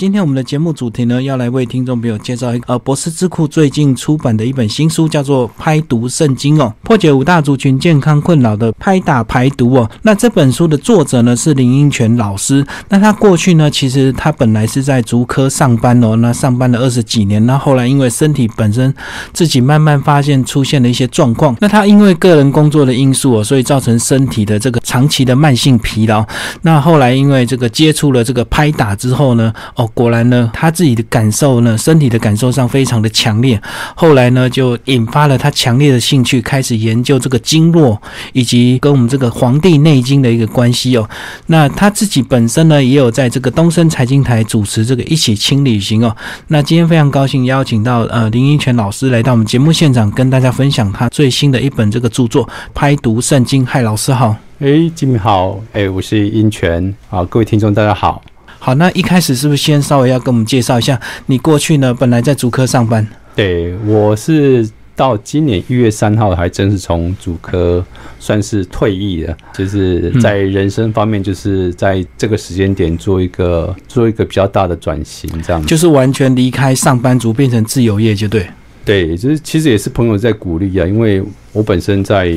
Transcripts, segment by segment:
今天我们的节目主题呢，要来为听众朋友介绍一个呃博士智库最近出版的一本新书，叫做《拍读圣经》哦，破解五大族群健康困扰的拍打排毒哦。那这本书的作者呢是林英全老师。那他过去呢，其实他本来是在足科上班哦，那上班了二十几年，那后来因为身体本身自己慢慢发现出现了一些状况，那他因为个人工作的因素哦，所以造成身体的这个长期的慢性疲劳。那后来因为这个接触了这个拍打之后呢，哦。果然呢，他自己的感受呢，身体的感受上非常的强烈。后来呢，就引发了他强烈的兴趣，开始研究这个经络以及跟我们这个《黄帝内经》的一个关系哦。那他自己本身呢，也有在这个东森财经台主持这个一起轻旅行哦。那今天非常高兴邀请到呃林英权老师来到我们节目现场，跟大家分享他最新的一本这个著作《拍读圣经》。嗨，老师好。哎，金明好。哎，我是英权。好，各位听众大家好。好，那一开始是不是先稍微要跟我们介绍一下，你过去呢本来在主科上班？对，我是到今年一月三号，还真是从主科算是退役了，就是在人生方面，就是在这个时间点做一个做一个比较大的转型，这样就是完全离开上班族，变成自由业，就对。对，就是其实也是朋友在鼓励啊，因为我本身在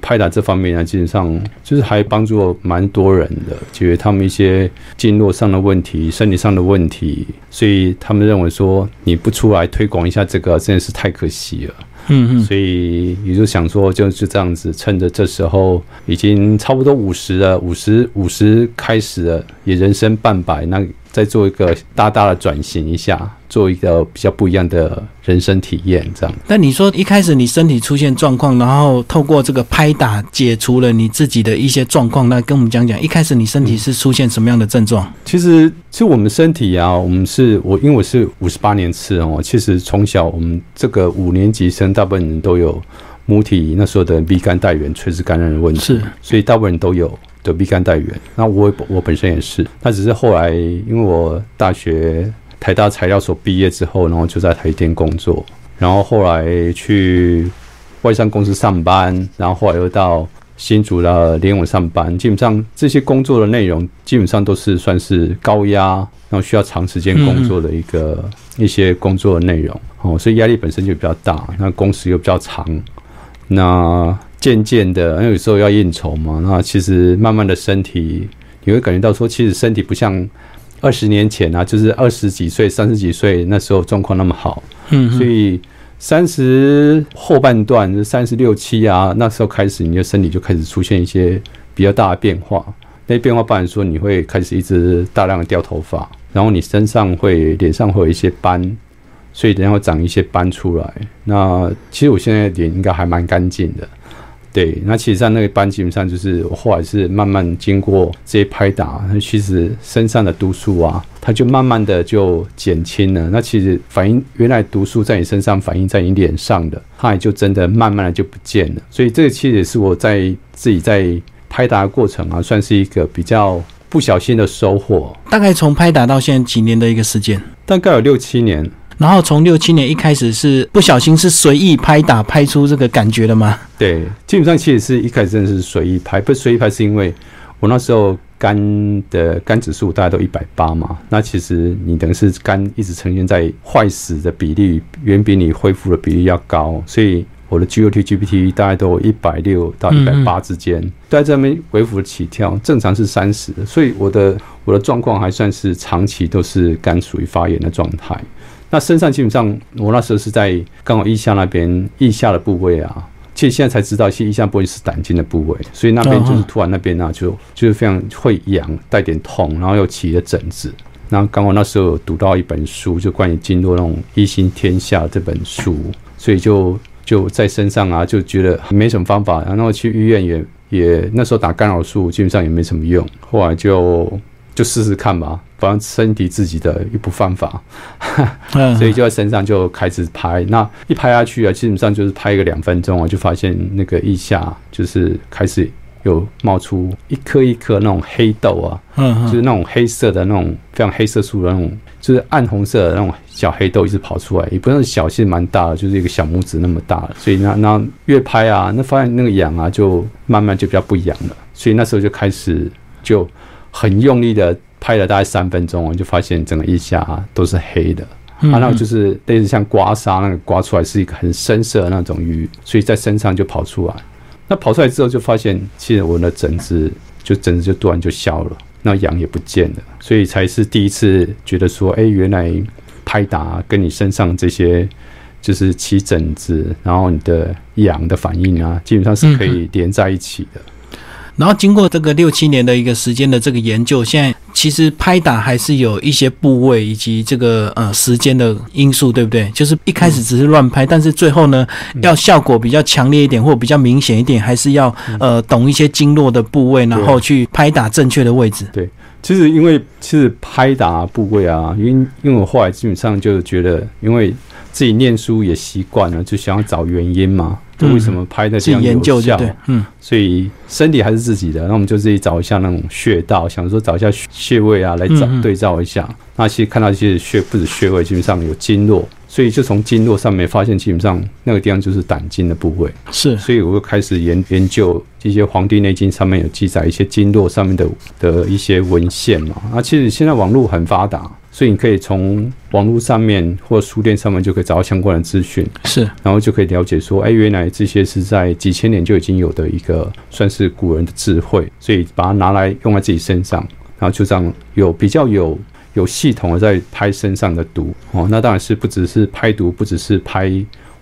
拍打这方面啊，基本上就是还帮助蛮多人的，解决他们一些经络上的问题、身体上的问题，所以他们认为说你不出来推广一下这个，真的是太可惜了。嗯嗯，所以也就想说，就是这样子，趁着这时候已经差不多五十了，五十五十开始了，也人生半百，那。再做一个大大的转型一下，做一个比较不一样的人生体验，这样。那你说一开始你身体出现状况，然后透过这个拍打解除了你自己的一些状况，那跟我们讲讲，一开始你身体是出现什么样的症状？其实，其实我们身体啊，我们是我，因为我是五十八年次哦，其实从小我们这个五年级生，大部分人都有母体那时候的乙肝带源垂直感染的问题，是，所以大部分人都有。得 B 肝带源，那我我本身也是，那只是后来因为我大学台大材料所毕业之后，然后就在台电工作，然后后来去外商公司上班，然后后来又到新竹的联网上班，基本上这些工作的内容基本上都是算是高压，然后需要长时间工作的一个一些工作的内容。哦，所以压力本身就比较大，那工时又比较长，那。渐渐的，因为有时候要应酬嘛，那其实慢慢的身体，你会感觉到说，其实身体不像二十年前啊，就是二十几岁、三十几岁那时候状况那么好。嗯，所以三十后半段，三十六七啊，那时候开始，你的身体就开始出现一些比较大的变化。那变化，不然说你会开始一直大量的掉头发，然后你身上会、脸上会有一些斑，所以等下会长一些斑出来。那其实我现在脸应该还蛮干净的。对，那其实上那个斑基本上就是我后来是慢慢经过这些拍打，那其实身上的毒素啊，它就慢慢的就减轻了。那其实反应原来毒素在你身上反应在你脸上的，它也就真的慢慢的就不见了。所以这个其实也是我在自己在拍打的过程啊，算是一个比较不小心的收获。大概从拍打到现在几年的一个时间？大概有六七年。然后从六七年一开始是不小心是随意拍打拍出这个感觉的吗？对，基本上其实是一开始真的是随意拍，不随意拍是因为我那时候肝的肝指数大概都一百八嘛，那其实你等于是肝一直呈现在坏死的比例远比你恢复的比例要高，所以我的 GOT、GPT 大概都一百六到一百八之间，在这边微幅的起跳，正常是三十，所以我的我的状况还算是长期都是肝属于发炎的状态。那身上基本上，我那时候是在刚好腋下那边，腋下的部位啊，其实现在才知道，其实腋下部位是胆经的部位，所以那边就是突然那边啊，就就是非常会痒，带点痛，然后又起了疹子。然后刚好那时候读到一本书，就关于经络那种一心天下这本书，所以就就在身上啊，就觉得没什么方法，然后去医院也也那时候打干扰素，基本上也没什么用，后来就。就试试看吧，反正身体自己的一部方法，所以就在身上就开始拍。那一拍下去啊，基本上就是拍个两分钟啊，就发现那个腋下就是开始有冒出一颗一颗那种黑豆啊，就是那种黑色的那种非常黑色素的那种，就是暗红色的那种小黑豆一直跑出来，也不是小，其实蛮大的，就是一个小拇指那么大。所以那那越拍啊，那发现那个痒啊，就慢慢就比较不痒了。所以那时候就开始就。很用力的拍了大概三分钟，我就发现整个腋下都是黑的。嗯啊，那就是类似像刮痧那个刮出来是一个很深色的那种鱼，所以在身上就跑出来。那跑出来之后就发现，其实我的疹子就疹子就突然就消了，那痒也不见了，所以才是第一次觉得说，哎、原来拍打跟你身上这些就是起疹子，然后你的痒的反应啊，基本上是可以连在一起的。然后经过这个六七年的一个时间的这个研究，现在其实拍打还是有一些部位以及这个呃时间的因素，对不对？就是一开始只是乱拍，但是最后呢，要效果比较强烈一点或比较明显一点，还是要呃懂一些经络的部位，然后去拍打正确的位置。对其实因为其实拍打部位啊，因为因为我后来基本上就觉得，因为自己念书也习惯了，就想要找原因嘛，就为什么拍的这样有效？嗯所以身体还是自己的，那我们就自己找一下那种穴道，想说找一下穴穴位啊，来找对照一下。那其实看到一些穴不止穴位，基本上有经络，所以就从经络上面发现，基本上那个地方就是胆经的部位。是所以我就开始研研究一些《黄帝内经》上面有记载一些经络上面的的一些文献嘛。那，其实现在网络很发达，所以你可以从网络上面或书店上面就可以找到相关的资讯，是，然后就可以了解说，哎，原来这些是在几千年就已经有的一个算是古人的智慧，所以把它拿来用在自己身上，然后就这样有比较有。有系统的在拍身上的毒哦，那当然是不只是拍毒，不只是拍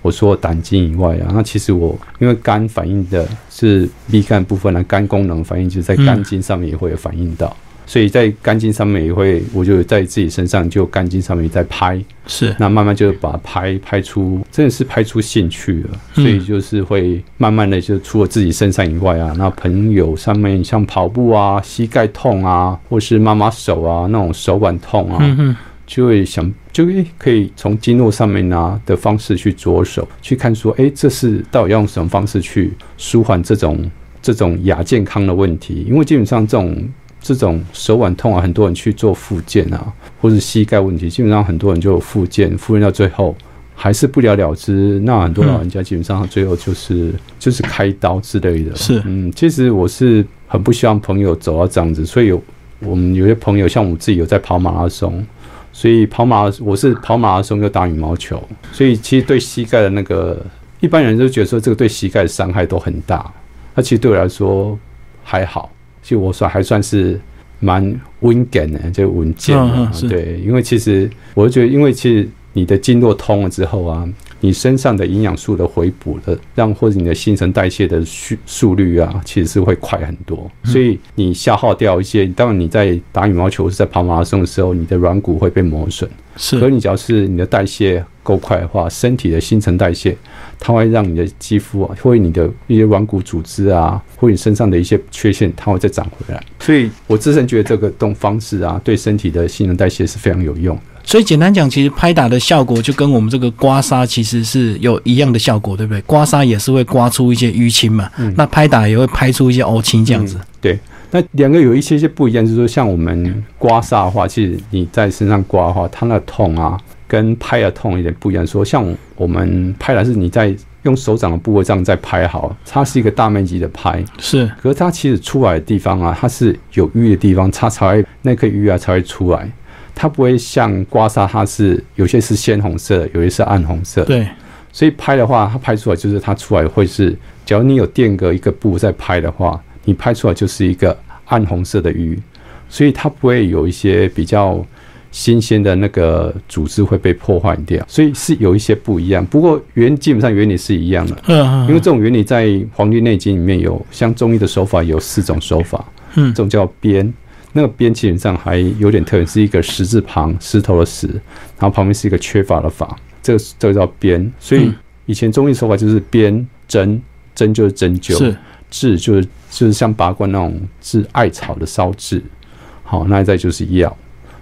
我说胆经以外啊，那其实我因为肝反应的是 B 肝部分呢，肝功能反应就是在肝经上面也会有反应到，所以在肝经上面也会，我就在自己身上就肝经上面在拍，是。那慢慢就把拍拍出，真的是拍出兴趣了，嗯。所以就是会慢慢的就除了自己身上以外啊，那朋友上面像跑步啊、膝盖痛啊，或是妈妈手啊那种手腕痛啊，嗯，就会想，就会可以从经络上面啊的方式去着手去看，说，哎、这是到底要用什么方式去舒缓这种这种亚健康的问题？因为基本上这种这种手腕痛啊，很多人去做复健啊，或是膝盖问题，基本上很多人就有复健，复健到最后还是不了了之。那很多老人家基本上最后就是就是开刀之类的。是嗯，其实我是很不希望朋友走到这样子，所以有我们有些朋友，像我自己有在跑马拉松。所以跑马，我是跑马拉松又打羽毛球，所以其实对膝盖的那个一般人都觉得说这个对膝盖的伤害都很大，那其实对我来说还好，其实我算还算是蛮稳健的，就稳健的、对，因为其实我就觉得，因为其实你的经络通了之后啊，你身上的营养素的回补的，让或者你的新陈代谢的速速率啊，其实是会快很多。所以你消耗掉一些，当然你在打羽毛球在跑马拉松的时候，你的软骨会被磨损。可是你只要是你的代谢够快的话，身体的新陈代谢，它会让你的肌肤啊，或者你的一些软骨组织啊，或者你身上的一些缺陷，它会再长回来。所以我自身觉得这个动方式啊，对身体的新陈代谢是非常有用的。所以简单讲，其实拍打的效果就跟我们这个刮痧其实是有一样的效果，对不对？刮痧也是会刮出一些淤青嘛，嗯那拍打也会拍出一些凹青这样子。对那两个有一些些不一样，就是说像我们刮痧的话，其实你在身上刮的话，它那痛啊，跟拍的痛有点不一样。说像我们拍的是你在用手掌的部位这样在拍好，它是一个大面积的拍，是可是它其实出来的地方啊，它是有淤的地方，它才会那颗淤啊才会出来。它不会像刮痧，它是有些是鲜红色，有些是暗红色。对，所以拍的话，它拍出来就是它出来会是，假如你有垫个一个布在拍的话，你拍出来就是一个暗红色的鱼，所以它不会有一些比较新鲜的那个组织会被破坏掉，所以是有一些不一样。不过原基本上原理是一样的，嗯嗯，因为这种原理在《黄帝内经》里面有，像中医的手法有四种手法，嗯这种叫鞭。那个边基本上还有点特点，是一个石字旁，石头的石，然后旁边是一个缺乏的乏，这个这个叫边。所以嗯以前中医手法就是边针，针就是针灸，是治就是就是像拔罐那种治艾草的烧治，好，那再就是药。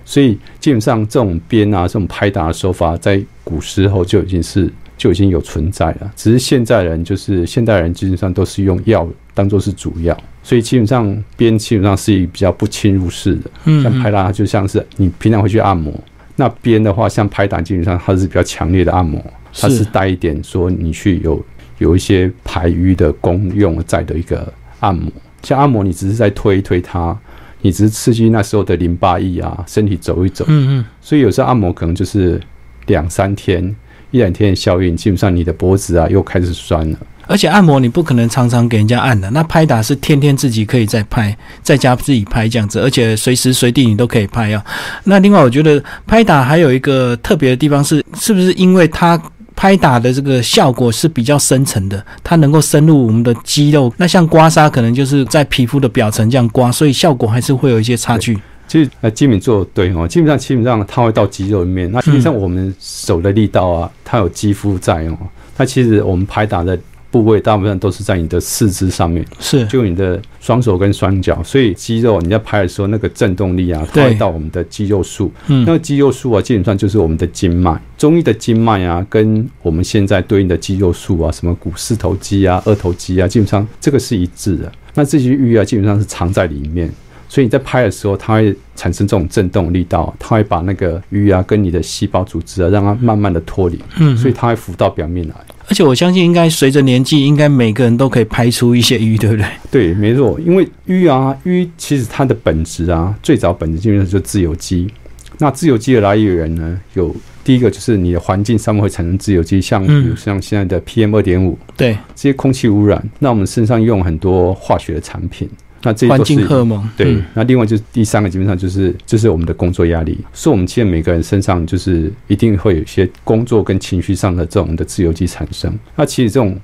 所以基本上这种鞭啊，这种拍打的手法，在古时候就已经是就已经有存在了。只是现在人就是现代人基本上都是用药当做是主药，所以基本上鞭基本上是以比较不侵入式的。嗯像拍打就像是你平常会去按摩，那鞭的话，像拍打基本上它是比较强烈的按摩，它是带一点说你去有有一些排瘀的功用在的一个按摩。像按摩，你只是在推一推它，你只是刺激那时候的淋巴液啊，身体走一走。嗯嗯，所以有时候按摩可能就是两三天、一两天的效应，基本上你的脖子啊又开始酸了。而且按摩你不可能常常给人家按的，那拍打是天天自己可以在拍，在家自己拍这样子，而且随时随地你都可以拍啊。那另外我觉得拍打还有一个特别的地方是，是不是因为它拍打的这个效果是比较深层的，它能够深入我们的肌肉。那像刮痧可能就是在皮肤的表层这样刮，所以效果还是会有一些差距。其实呃，基本做的对哦，基本上基本上它会到肌肉里面。那实际上我们手的力道啊，它有肌肤在哦。那其实我们拍打的。部位大部分都是在你的四肢上面，是就你的双手跟双脚，所以肌肉你在拍的时候，那个震动力啊，它会到我们的肌肉束。嗯，那个肌肉束啊，基本上就是我们的经脉。中医的经脉啊，跟我们现在对应的肌肉束啊，什么股四头肌啊、二头肌啊，基本上这个是一致的。那这些瘀啊，基本上是藏在里面，所以你在拍的时候，它会产生这种震动力道，它会把那个瘀啊跟你的细胞组织啊，让它慢慢的脱离。嗯，所以它会浮到表面来。而且我相信，应该随着年纪，应该每个人都可以拍出一些瘀，对不对？对，没错。因为瘀啊，淤其实它的本质啊，最早本质基本上就是自由基。那自由基的来源呢，有第一个就是你的环境上面会产生自由基，像比如像现在的 PM 二点五，对这些空气污染，那我们身上用很多化学的产品。那这环境荷尔蒙对，那另外就是第三个，基本上就是就是我们的工作压力，所以我们其实每个人身上就是一定会有一些工作跟情绪上的这种的自由基产生。那其实这种。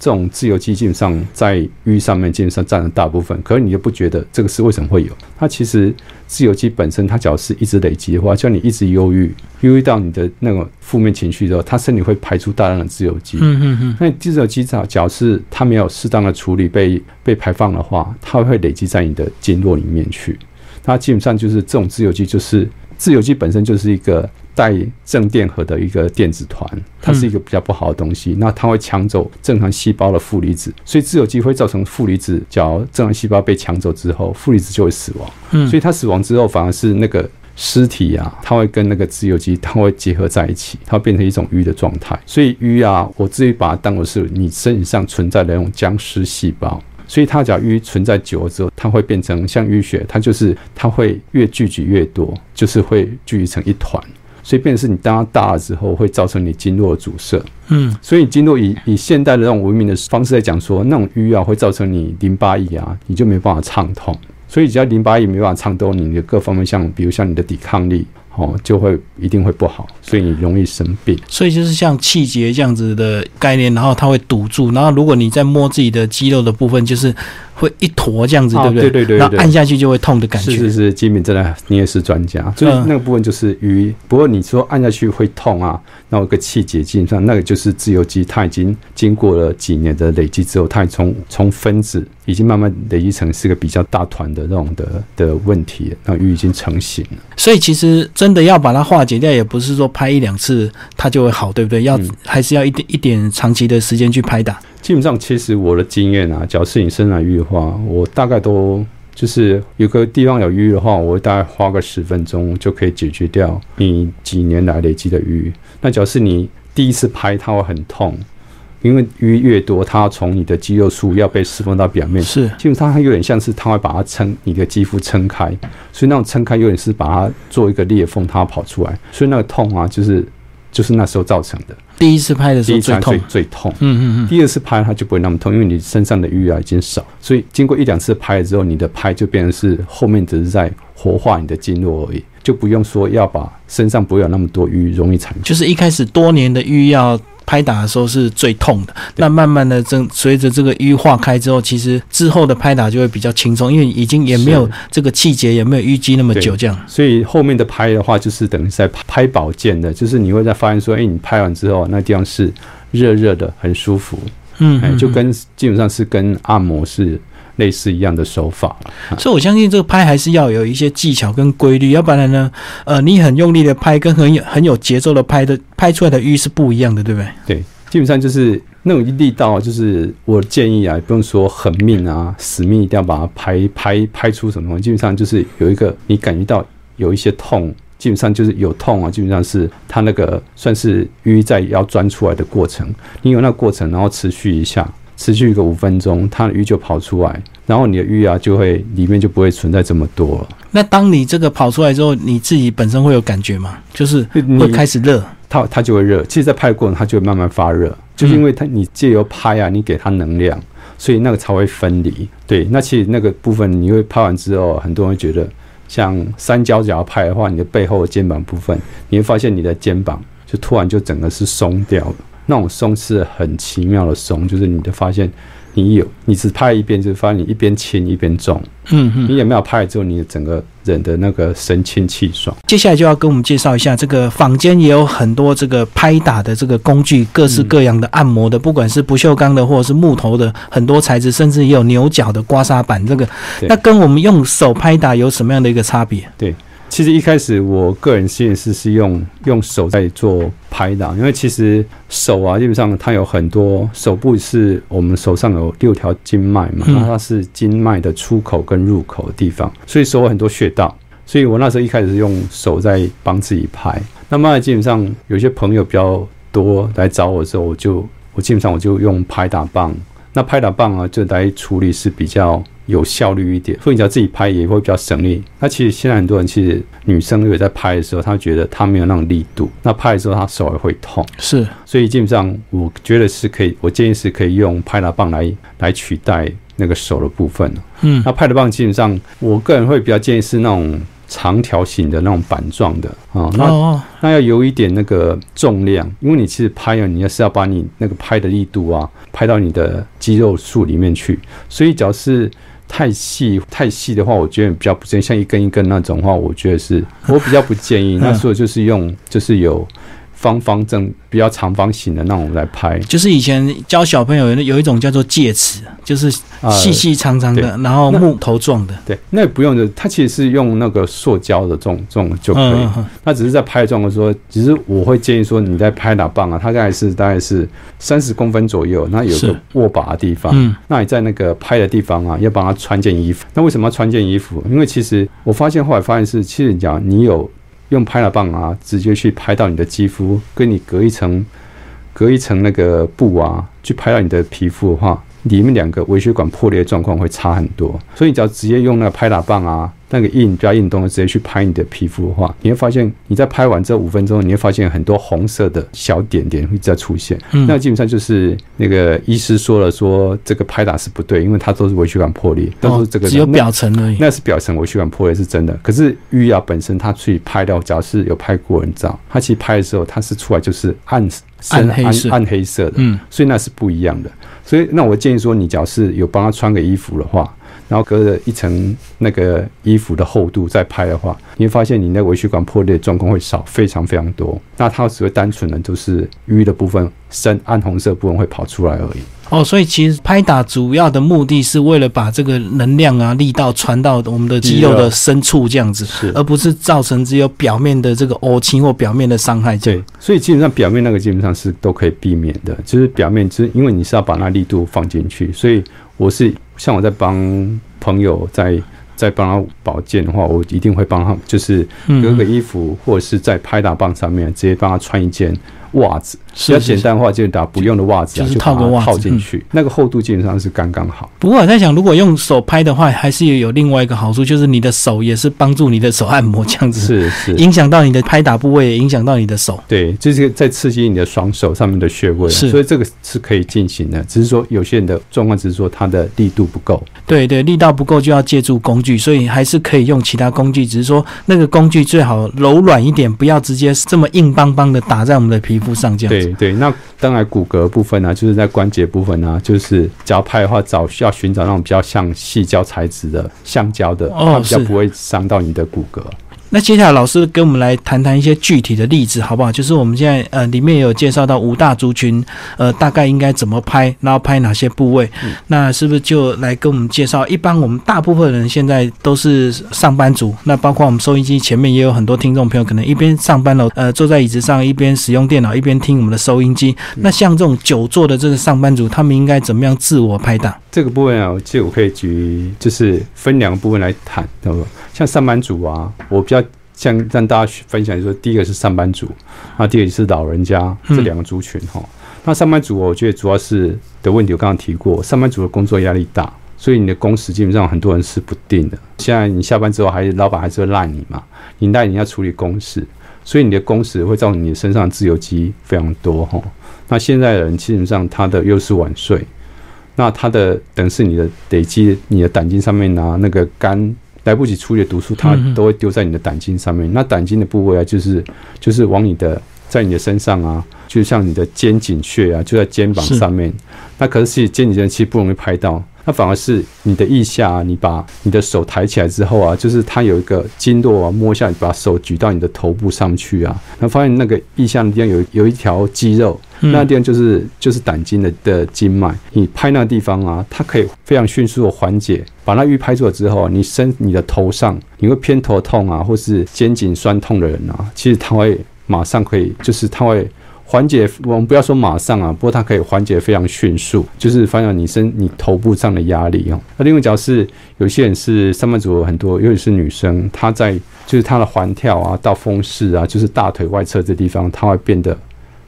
这种自由基基本上在淤上面基本上占了大部分，可是你又不觉得这个是为什么会有？它其实自由基本身，它只要是一直累积的话，叫你一直忧郁，忧郁到你的那种负面情绪之后，它身体会排出大量的自由基。嗯嗯嗯。那自由基只要是它没有适当的处理被被排放的话，它会累积在你的经络里面去。它基本上就是这种自由基，就是自由基本身就是一个。带正电荷的一个电子团，它是一个比较不好的东西。那它会抢走正常细胞的负离子，所以自由基会造成负离子，假如正常细胞被抢走之后，负离子就会死亡。嗯，所以它死亡之后，反而是那个尸体啊，它会跟那个自由基，它会结合在一起，它会变成一种瘀的状态。所以瘀啊，我自己把它当做是你身体上存在的那种僵尸细胞。所以它只要瘀存在久了之后，它会变成像淤血，它就是它会越聚集越多，就是会聚集成一团。所以，变是你当它大了之后，会造成你经络阻塞。嗯，所以经络以以现代的那种文明的方式来讲，说那种瘀啊，会造成你淋巴液啊，你就没办法畅通。所以，只要淋巴液没办法畅通，你的各方面像，比如像你的抵抗力。哦，就会一定会不好，所以你容易生病。所以就是像气结这样子的概念，然后它会堵住，然后如果你在摸自己的肌肉的部分，就是会一坨这样子，对不对？对对对。然后按下去就会痛的感觉。是是是，金敏真的你也是专家，所以那个部分就是瘀。不过你说按下去会痛啊，那有个气结，基本上那个就是自由基，它已经经过了几年的累积之后，它从从分子已经慢慢累积成是个比较大团的那种的的问题，那瘀已经成型了。所以其实真的要把它化解掉，也不是说拍一两次它就会好，对不对？要还是要一点一点长期的时间去拍打。基本上，其实我的经验啊，假设你生来淤的话，我大概都就是有个地方有淤的话，我大概花个十分钟就可以解决掉你几年来累积的淤。那假设你第一次拍，它会很痛。因为淤越多，它从你的肌肉束要被释放到表面，是，基本上它有点像是它会把它撑你的肌肤撑开，所以那种撑开有点是把它做一个裂缝，它跑出来，所以那个痛啊，就是就是那时候造成的。第一次拍的时候最痛，最痛。嗯嗯嗯。第二次拍它就不会那么痛，因为你身上的瘀啊已经少，所以经过一两次拍了之后，你的拍就变成是后面只是在活化你的经络而已，就不用说要把身上不会有那么多淤容易产生。就是一开始多年的淤要。拍打的时候是最痛的，那慢慢的，这随着这个瘀化开之后，其实之后的拍打就会比较轻松，因为已经也没有这个气节，也没有淤积那么久，这样。所以后面的拍的话，就是等于在拍保健的，就是你会在发现说，哎，你拍完之后，那地方是热热的，很舒服，嗯，就跟基本上是跟按摩是。类似一样的手法，所以我相信这个拍还是要有一些技巧跟规律，要不然呢，呃，你很用力的拍，跟很有很有节奏的拍的拍出来的鱼是不一样的，对不对？对，基本上就是那种力道，就是我建议啊，不用说狠命啊，死命一定要把它拍拍拍出什么东西，基本上就是有一个你感觉到有一些痛，基本上就是有痛啊，基本上是它那个算是淤在要钻出来的过程，你有那个过程，然后持续一下。持续一个五分钟，它的鱼就跑出来，然后你的鱼啊就会里面就不会存在这么多了。那当你这个跑出来之后，你自己本身会有感觉吗？就是会开始热，它它就会热。其实，在拍的过程，它就会慢慢发热，就是因为它你借由拍啊，你给它能量，所以那个才会分离。对，那其实那个部分你会拍完之后，很多人会觉得，像三角脚拍的话，你的背后的肩膀部分，你会发现你的肩膀就突然就整个是松掉了。那种松是很奇妙的松，就是你的发现。你有，你只拍一遍，就发现你一边轻一边重。嗯嗯，你也没有拍了之后，你的整个人的那个神清气爽。接下来就要跟我们介绍一下，这个坊间也有很多这个拍打的这个工具，各式各样的按摩的，不管是不锈钢的或者是木头的，很多材质，甚至也有牛角的刮痧板。这个，那跟我们用手拍打有什么样的一个差别？对。其实一开始我个人实验室是用用手在做拍打，因为其实手啊，基本上它有很多手部是我们手上有六条经脉嘛，那它是经脉的出口跟入口的地方，所以手有很多穴道，所以我那时候一开始是用手在帮自己拍。那么基本上有些朋友比较多来找我的时候，我就我基本上我就用拍打棒，那拍打棒啊就来处理是比较。有效率一点，所以你要自己拍也会比较省力。那其实现在很多人其实女生如果在拍的时候，她觉得她没有那种力度，那拍的时候她手也会痛。是，所以基本上我觉得是可以，我建议是可以用拍打棒来来取代那个手的部分。嗯，那拍打棒基本上我个人会比较建议是那种长条形的那种板状的啊。那那要有一点那个重量，因为你其实拍啊，你要是要把你那个拍的力度啊拍到你的肌肉束里面去，所以只要是。太细太细的话，我觉得比较不建议。像一根一根那种话，我觉得是我比较不建议。那时候就是用，就是有。方方正比较长方形的那种来拍，就是以前教小朋友有一种叫做戒尺，就是细细长长的，然后木头状的。对，那不用的，它其实是用那个塑胶的这种这种就可以。那只是在拍状的时候，只是我会建议说你在拍哪棒啊，它大概是大概是三十公分左右，那有个握把的地方。嗯，那你在那个拍的地方啊，要帮他穿件衣服。那为什么要穿件衣服？因为其实我发现后来发现是，其实讲你有。用拍打棒啊，直接去拍到你的肌肤，跟你隔一层、隔一层那个布啊，去拍到你的皮肤的话，里面两个微血管破裂的状况会差很多。所以你只要直接用那个拍打棒啊。那个印比较印动的，直接去拍你的皮肤的话，你会发现你在拍完这五分钟，你会发现很多红色的小点点会在出现。那基本上就是那个医师说了，说这个拍打是不对，因为它都是微血管破裂，都是这个只有表层而已。那是表层微血管破裂是真的，可是玉牙本身它去拍到，只要是有拍过人照，它其实拍的时候它是出来就是暗暗黑色暗黑色的，嗯，所以那是不一样的。所以那我建议说，你只要是有帮他穿个衣服的话。然后隔着一层那个衣服的厚度再拍的话，你会发现你那微血管破裂状况会少非常非常多。那它只会单纯的就是淤的部分深暗红色部分会跑出来而已。哦，所以其实拍打主要的目的是为了把这个能量啊力道传到我们的肌肉的深处这样子，是，而不是造成只有表面的这个凹青或表面的伤害。对，所以基本上表面那个基本上是都可以避免的，就是表面就是因为你是要把那力度放进去，所以我是。像我在帮朋友在在帮他保健的话，我一定会帮他，就是隔个衣服，或者是在拍打棒上面直接帮他穿一件。袜子比较简单的话，就打不用的袜子，就是套个袜子套进去，那个厚度基本上是刚刚好。不过我在想，如果用手拍的话，还是有另外一个好处，就是你的手也是帮助你的手按摩这样子，是是，影响到你的拍打部位，也影响到你的手。对，就是在刺激你的双手上面的穴位，是，所以这个是可以进行的。只是说有些人的状况，只是说他的力度不够。对对，力道不够就要借助工具，所以还是可以用其他工具，只是说那个工具最好柔软一点，不要直接这么硬邦邦的打在我们的皮肤上这样子。对，那当然骨骼部分呢，就是在关节部分呢，就是脚拍的话，找需要寻找那种比较像细胶材质的橡胶的，它比较不会伤到你的骨骼。那接下来老师跟我们来谈谈一些具体的例子，好不好？就是我们现在呃里面也有介绍到五大族群，呃大概应该怎么拍，然后拍哪些部位？那是不是就来跟我们介绍？一般我们大部分人现在都是上班族，那包括我们收音机前面也有很多听众朋友，可能一边上班了，呃坐在椅子上一边使用电脑，一边听我们的收音机。那像这种久坐的这个上班族，他们应该怎么样自我拍打？这个部分啊，其实我可以举，就是分两个部分来谈，对不？像上班族啊，我比较像让大家分享，就说第一个是上班族，那第二个是老人家这两个族群哈。那上班族，我觉得主要是的问题，我刚刚提过，上班族的工作压力大，所以你的工时基本上很多人是不定的。现在你下班之后，还是老板还是会赖你嘛？你赖你要处理公事，所以你的工时会造成你身上自由基非常多哈。那现在的人基本上他的又是晚睡，那它的等是你的累积，你的胆经上面啊，那个肝来不及处理毒素，它都会丢在你的胆经上面。那胆经的部位啊，就是就是往你的在你的身上啊，就像你的肩颈穴啊，就在肩膀上面。那可是肩颈穴其实不容易拍到。那反而是你的腋下，啊你把你的手抬起来之后啊，就是它有一个经络啊，摸一下，你把手举到你的头部上去啊，那发现那个腋下的地方有有一条肌肉，那地方就是就是胆经的的经脉，你拍那个地方啊，它可以非常迅速的缓解，把那瘀拍住了之后，你身你的头上，你会偏头痛啊，或是肩颈酸痛的人啊，其实他会马上可以，就是他会。缓解，我们不要说马上啊，不过它可以缓解非常迅速，就是发现你身你头部上的压力哦。那另外，假是有些人是上班族，很多尤其是女生，她在就是她的环跳啊，到风室啊，就是大腿外侧这地方，她会变得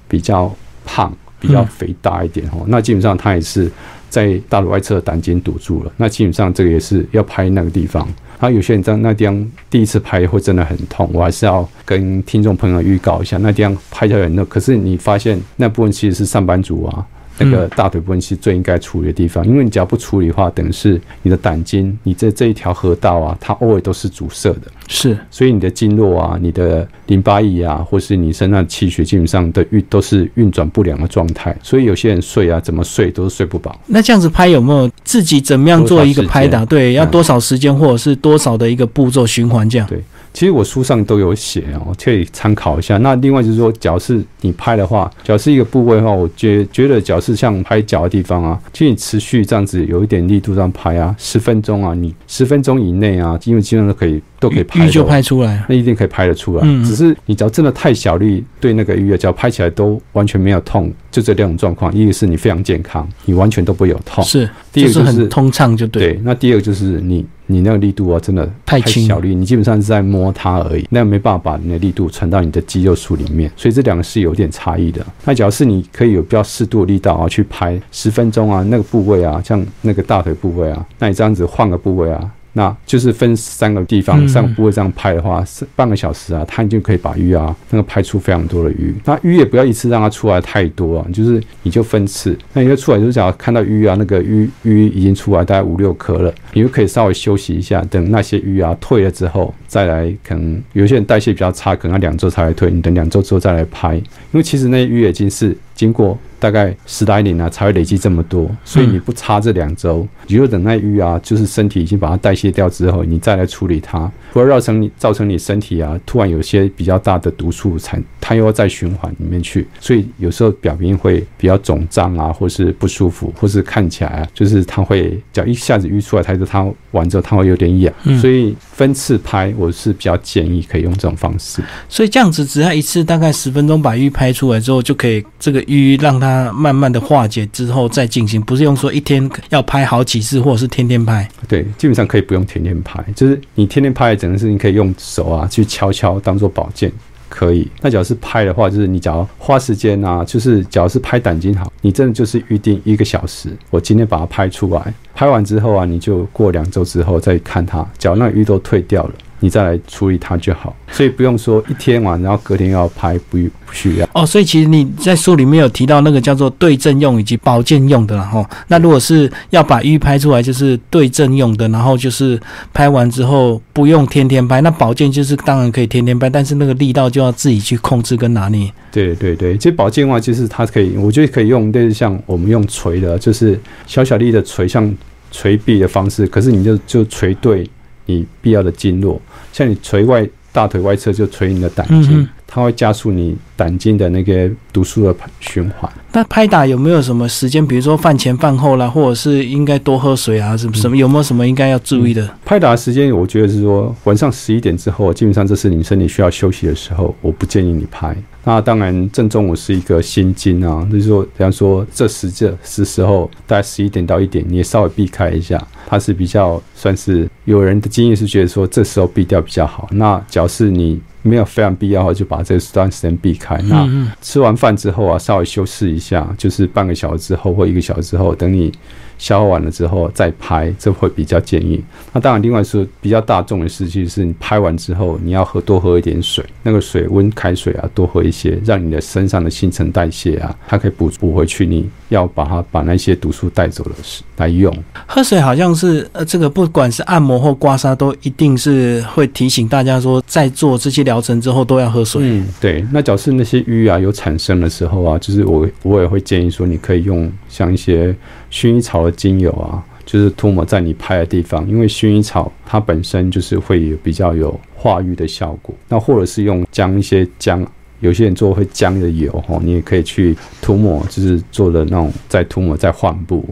比较胖，比较肥大一点哦。那基本上他也是在大腿外侧胆经堵住了，那基本上这个也是要拍那个地方。他有些人在那地方第一次拍会真的很痛，我还是要跟听众朋友预告一下，那地方拍起来很痛。可是你发现那部分其实是上班族啊。那个大腿部分是最应该处理的地方，因为你只要不处理的话，等于是你的胆经，你这这一条河道啊，它偶尔都是阻塞的，是，所以你的经络啊，你的淋巴液啊，或是你身上的气血，基本上的运都是运转不良的状态，所以有些人睡啊，怎么睡都睡不饱。那这样子拍有没有自己怎么样做一个拍打？对，要多少时间或者是多少的一个步骤循环这样？对。其实我书上都有写哦，可以参考一下。那另外就是说，脚是你拍的话，脚是一个部位的话，我觉觉得脚是像拍脚的地方啊。其实你持续这样子有一点力度这样拍啊，十分钟啊，你十分钟以内啊，因为基本上都可以都可以拍，就拍出来，那一定可以拍得出来。只是你只要真的太小力，对那个鱼只要拍起来都完全没有痛，就这两种状况。一个是你非常健康，你完全都不会有痛；是，第二个就是通畅就对。那第二个就是你。你那个力度啊，真的太小力，你基本上是在摸它而已，那没办法把你的力度传到你的肌肉束里面，所以这两个是有点差异的。那只要是你可以有比较适度的力道啊，去拍十分钟啊，那个部位啊，像那个大腿部位啊，那你这样子换个部位啊。那就是分三个地方，三个部位这样拍的话，是半个小时啊，它就可以把鱼啊，那个拍出非常多的鱼。那鱼也不要一次让它出来太多啊，就是你就分次。那你就出来就是想看到鱼啊，那个鱼鱼已经出来大概五六颗了，你就可以稍微休息一下，等那些鱼啊退了之后再来。可能有些人代谢比较差，可能要两周才来退，你等两周之后再来拍，因为其实那些鱼已经是。经过大概十来年啊，才会累积这么多，所以你不差这两周，你就等待鱼啊，就是身体已经把它代谢掉之后，你再来处理它，不要造成你造成你身体啊，突然有些比较大的毒素产，它又要再循环里面去，所以有时候表面会比较肿胀啊，或是不舒服，或是看起来啊，就是它会脚一下子淤出来，它就它完之后它会有点痒，所以分次拍我是比较建议可以用这种方式。所以这样子只要一次大概十分钟把鱼拍出来之后，就可以这个。鱼让它慢慢的化解之后再进行，不是用说一天要拍好几次，或者是天天拍。对，基本上可以不用天天拍，就是你天天拍，整个事情可以用手啊去敲敲当做保健，可以。那假如是拍的话，就是你只要花时间啊，就是假如是拍胆经好，你真的就是预定一个小时，我今天把它拍出来，拍完之后啊，你就过两周之后再看它，假如那鱼都退掉了。你再来处理它就好，所以不用说一天完，然后隔天要拍，不不需要。哦，所以其实你在书里面有提到那个叫做对症用以及保健用的，然后那如果是要把鱼拍出来，就是对症用的，然后就是拍完之后不用天天拍。那保健就是当然可以天天拍，但是那个力道就要自己去控制跟拿捏。对对对，其实保健的话，就是它可以，我觉得可以用，类似像我们用锤的，就是小小力的锤，像锤臂的方式，可是你就就锤对。你必要的经络，像你捶外大腿外侧就捶你的胆经，它会加速你胆经的那个毒素的循环。那拍打有没有什么时间？比如说饭前饭后啦，或者是应该多喝水啊？什么什么有没有什么应该要注意的？拍打时间，我觉得是说晚上十一点之后，基本上这是你身体需要休息的时候，我不建议你拍。那当然正中午是一个心经啊，就是说，比方说这时这时时候，大概十一点到一点，你也稍微避开一下，它是比较算是有人的经验是觉得说这时候避掉比较好。那假是你没有非常必要的话，就把这段时间避开。开。那吃完饭之后啊，稍微休息一下，就是半个小时之后或一个小时之后，等你。消化完了之后再拍，这会比较建议。那当然，另外是比较大众的事情是，你拍完之后你要喝多喝一点水，那个水温开水啊，多喝一些，让你的身上的新陈代谢啊，它可以补补回去。你要把它把那些毒素带走了是来用。喝水好像是呃，这个不管是按摩或刮痧，都一定是会提醒大家说，在做这些疗程之后都要喝水。嗯，对。那假设那些瘀啊有产生的时候啊，就是我我也会建议说，你可以用像一些。薰衣草的精油啊，就是涂抹在你拍的地方，因为薰衣草它本身就是会有比较有化瘀的效果。那或者是用姜一些姜，有些人做会姜的油哈，你也可以去涂抹，就是做的那种再涂抹再换布。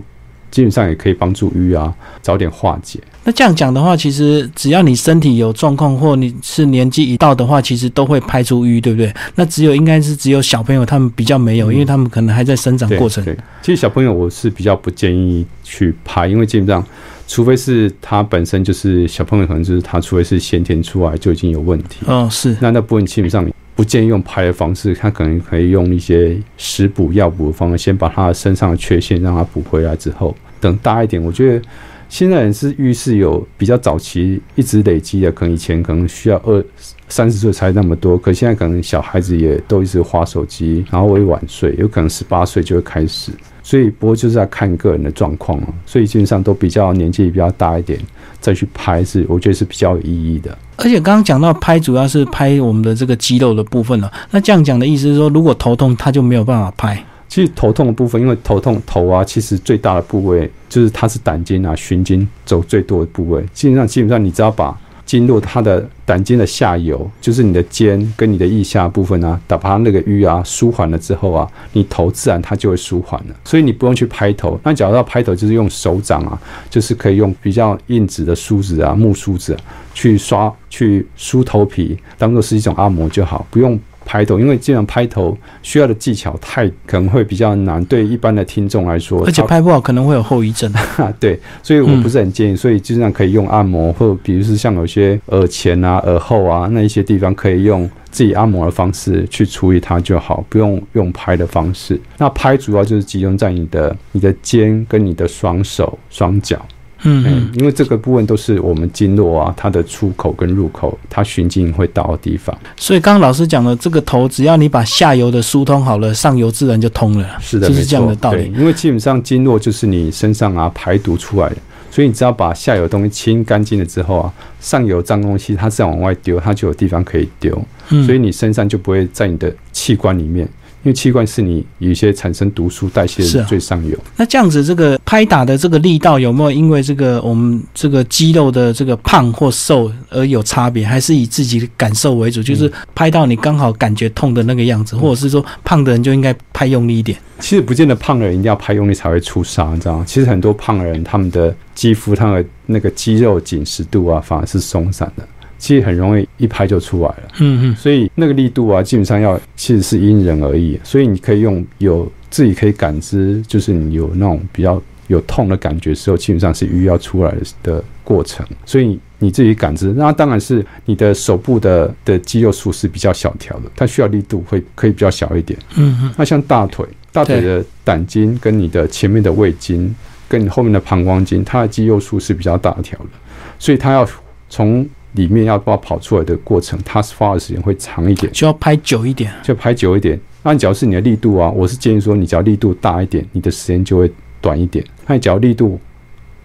基本上也可以帮助瘀啊早点化解。那这样讲的话，其实只要你身体有状况，或你是年纪一到的话，其实都会排出瘀，对不对？那只有应该是只有小朋友他们比较没有，因为他们可能还在生长过程。对，其实小朋友我是比较不建议去拍，因为基本上，除非是他本身就是小朋友，可能就是他除非是先天出来就已经有问题。嗯，是。那那部分基本上。不建议用拍的方式，他可能可以用一些食补药补的方式，先把他身上的缺陷让他补回来之后，等大一点。我觉得现在人是遇是有比较早期一直累积的，可能以前可能需要二三十岁才那么多，可现在可能小孩子也都一直花手机，然后会晚睡，有可能十八岁就会开始。所以不过就是要看个人的状况了，所以基本上都比较年纪比较大一点再去拍是，我觉得是比较有意义的。而且刚刚讲到拍，主要是拍我们的这个肌肉的部分了。那这样讲的意思是说，如果头痛，他就没有办法拍。其实头痛的部分，因为头痛头啊，其实最大的部位就是它是胆经啊、循经走最多的部位。基本上基本上，你只要把经络它的胆经的下游，就是你的肩跟你的腋下部分啊，打趴那个瘀啊舒缓了之后啊，你头自然它就会舒缓了。所以你不用去拍头。那假如要拍头，就是用手掌啊，就是可以用比较硬质的梳子啊、木梳子去刷、去梳头皮，当做是一种按摩就好，不用。拍头，因为这样拍头需要的技巧太可能会比较难，对一般的听众来说，而且拍不好可能会有后遗症。对，所以我不是很建议，所以基本上可以用按摩，或比如是像有些耳前啊、耳后啊那一些地方，可以用自己按摩的方式去处理它就好，不用用拍的方式。那拍主要就是集中在你的你的肩跟你的双手双脚。嗯，因为这个部分都是我们经络啊，它的出口跟入口，它循经会到的地方。所以刚刚老师讲的这个头，只要你把下游的疏通好了，上游自然就通了。是的，就是这样的道理。因为基本上经络就是你身上啊排毒出来的，所以你只要把下游东西清干净了之后啊，上游脏东西它自然往外丢，它就有地方可以丢。嗯，所以你身上就不会在你的器官里面。因为器官是你有一些产生毒素代谢的最上游。那这样子，这个拍打的这个力道有没有因为这个我们这个肌肉的这个胖或瘦而有差别？还是以自己的感受为主？就是拍到你刚好感觉痛的那个样子，或者是说胖的人就应该拍用力一点？其实不见得胖的人一定要拍用力才会出痧，你知道吗？其实很多胖的人，他们的肌肤、他的那个肌肉紧实度啊，反而是松散的。其实很容易一拍就出来了，嗯嗯，所以那个力度啊，基本上要其实是因人而异。所以你可以用有自己可以感知，就是你有那种比较有痛的感觉时候，基本上是鱼要出来的过程。所以你自己感知，那当然是你的手部的的肌肉数是比较小条的，它需要力度会可以比较小一点。嗯嗯，那像大腿，大腿的胆经跟你的前面的胃经跟你后面的膀胱经，它的肌肉数是比较大条的，所以它要从里面要把跑出来的过程，它花的时间会长一点，就要拍久一点，就拍久一点。那你只要是你的力度啊，我是建议说，你只要力度大一点，你的时间就会短一点。那你只要力度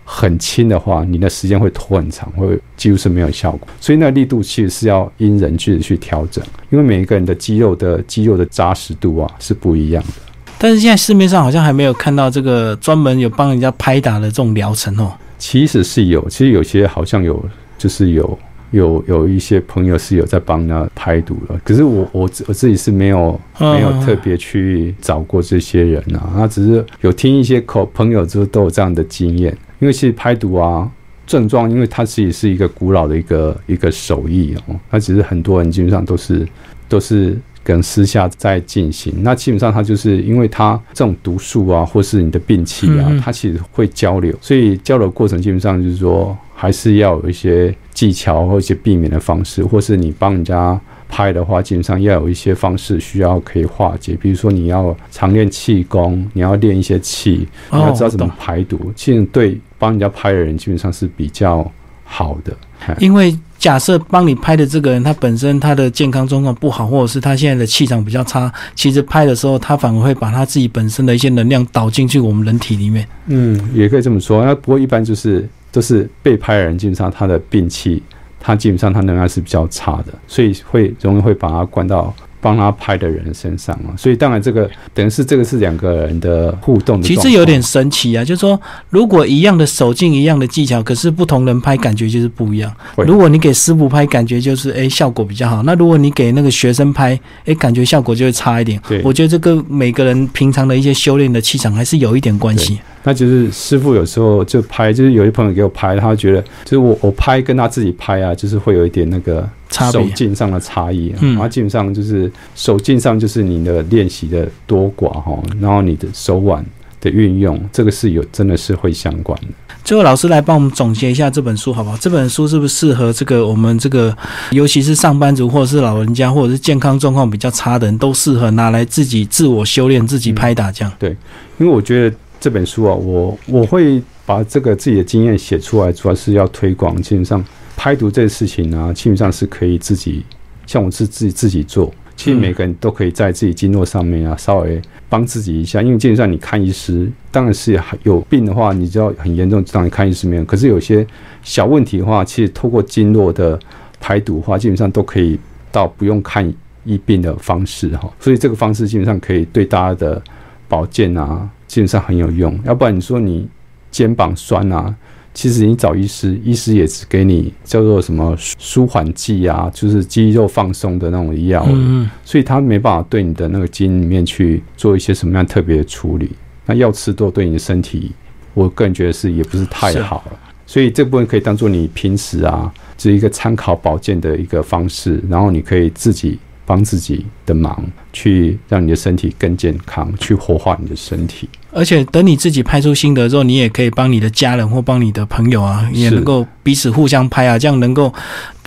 很轻的话，你的时间会拖很长，会几乎是没有效果。所以那力度其实是要因人去去调整，因为每一个人的肌肉的肌肉的扎实度啊是不一样的。但是现在市面上好像还没有看到这个专门有帮人家拍打的这种疗程哦。其实是有，其实有些好像有，就是有。有有一些朋友是有在帮他排毒了，可是我我我自己是没有没有特别去找过这些人啊，他只是有听一些口朋友就都有这样的经验，因为其实排毒啊症状，因为它自己是一个古老的一个一个手艺哦，它只是很多人基本上都是都是跟私下在进行，那基本上它就是因为它这种毒素啊，或是你的病气啊，它其实会交流，所以交流过程基本上就是说还是要有一些。技巧或一些避免的方式，或是你帮人家拍的话，基本上要有一些方式需要可以化解，比如说你要常练气功，你要练一些气，你要知道怎么排毒，其实对帮人家拍的人基本上是比较好的。因为假设帮你拍的这个人，他本身他的健康状况不好，或者是他现在的气场比较差，其实拍的时候他反而会把他自己本身的一些能量导进去我们人体里面。嗯，也可以这么说。那不过一般就是就是被拍的人，基本上他的病气，他基本上他能量是比较差的，所以会容易会把他关到。帮他拍的人身上啊，所以当然这个等于是这个是两个人的互动的。其实有点神奇啊，就是说如果一样的手劲、一样的技巧，可是不同人拍感觉就是不一样。如果你给师傅拍，感觉就是哎效果比较好；那如果你给那个学生拍，哎感觉效果就会差一点。对，我觉得这个每个人平常的一些修炼的气场还是有一点关系。那就是师傅有时候就拍，就是有些朋友给我拍，他觉得就是我我拍跟他自己拍啊，就是会有一点那个手劲上的差异。嗯，然后基本上就是手劲上就是你的练习的多寡哈，然后你的手腕的运用，这个是有真的是会相关的。最后老师来帮我们总结一下这本书好不好？这本书是不是适合这个我们这个尤其是上班族或者是老人家或者是健康状况比较差的人都适合拿来自己自我修炼、自己拍打这样？对，因为我觉得。这本书啊，我我会把这个自己的经验写出来，主要是要推广。基本上拍毒这个事情呢，基本上是可以自己，像我是自己自己做。其实每个人都可以在自己经络上面啊，稍微帮自己一下。因为基本上你看医师，当然是有病的话，你知道很严重，当然看医师没有。可是有些小问题的话，其实透过经络的排毒的话，基本上都可以到不用看医病的方式哈。所以这个方式基本上可以对大家的保健啊。基本上很有用，要不然你说你肩膀酸啊，其实你找医师，医师也只给你叫做什么舒缓剂啊，就是肌肉放松的那种药，嗯，所以他没办法对你的那个筋里面去做一些什么样特别的处理。那药吃多对你的身体，我个人觉得是也不是太好了。所以这部分可以当做你平时啊，是一个参考保健的一个方式，然后你可以自己。帮自己的忙，去让你的身体更健康，去活化你的身体。而且等你自己拍出心得之后，你也可以帮你的家人或帮你的朋友啊，也能够彼此互相拍啊，这样能够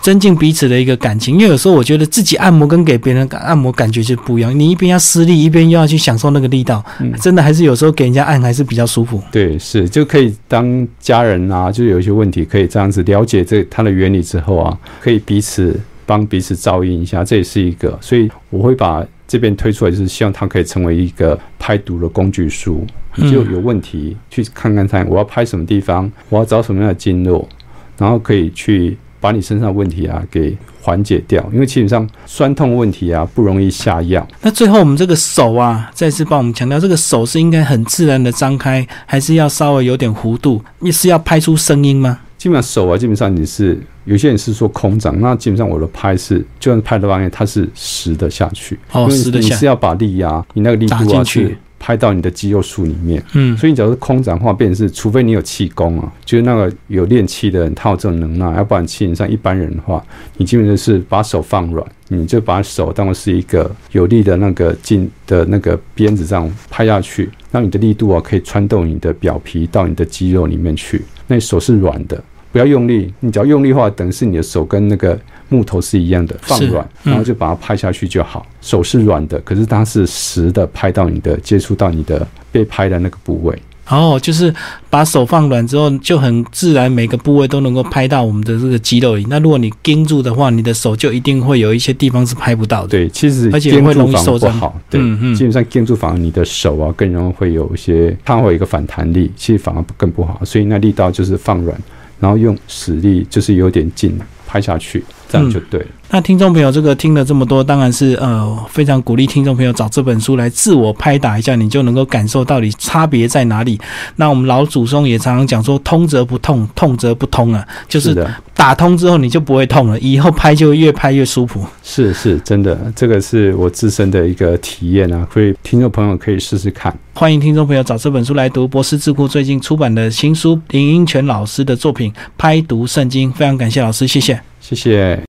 增进彼此的一个感情。因为有时候我觉得自己按摩跟给别人按摩感觉就不一样，你一边要施力，一边又要去享受那个力道，真的还是有时候给人家按还是比较舒服。对，是就可以当家人啊，就有一些问题可以这样子了解这它的原理之后啊，可以彼此。帮彼此照应一下，这也是一个，所以我会把这边推出来，就是希望它可以成为一个拍读的工具书。就有问题去看看看，我要拍什么地方，我要找什么样的经络，然后可以去把你身上问题啊给缓解掉。因为基本上酸痛问题啊不容易下药。那最后我们这个手啊，再次帮我们强调，这个手是应该很自然的张开，还是要稍微有点弧度？你是要拍出声音吗？基本上手啊，基本上你是有些人是说空掌，那基本上我的拍是，就算拍的方面它是实的下去，哦，实的下，你是要把力压，你那个力度啊去。拍到你的肌肉束里面，嗯，所以你假如是空掌的话，变成是，除非你有气功啊，就是那个有练气的人，他有这种能耐，要不然基本上一般人的话，你基本上是把手放软，你就把手当做是一个有力的那个劲的那个鞭子这样拍下去，让你的力度啊可以穿透你的表皮到你的肌肉里面去。那手是软的，不要用力。你只要用力的话，等于是你的手跟那个木头是一样的，放软，然后就把它拍下去就好。手是软的，可是它是实的，拍到你的，接触到你的被拍的那个部位。哦，就是把手放软之后，就很自然，每个部位都能够拍到我们的这个肌肉里。那如果你盯住的话，你的手就一定会有一些地方是拍不到的。对，其实而且会容易受伤。好，对，基本上盯住反而你的手啊更容易会有一些，它会有一个反弹力，其实反而更不好。所以那力道就是放软，然后用实力，就是有点劲拍下去。这样就对了。那听众朋友，这个听了这么多，当然是呃非常鼓励听众朋友找这本书来自我拍打一下，你就能够感受到底差别在哪里。那我们老祖宗也常常讲说，通则不痛，痛则不通啊，就是打通之后你就不会痛了，以后拍就越拍越舒服。是是，真的，这个是我自身的一个体验啊，所以听众朋友可以试试看。欢迎听众朋友找这本书来读，博士智库最近出版的新书林英权老师的作品《拍读圣经》，非常感谢老师，谢谢。谢谢。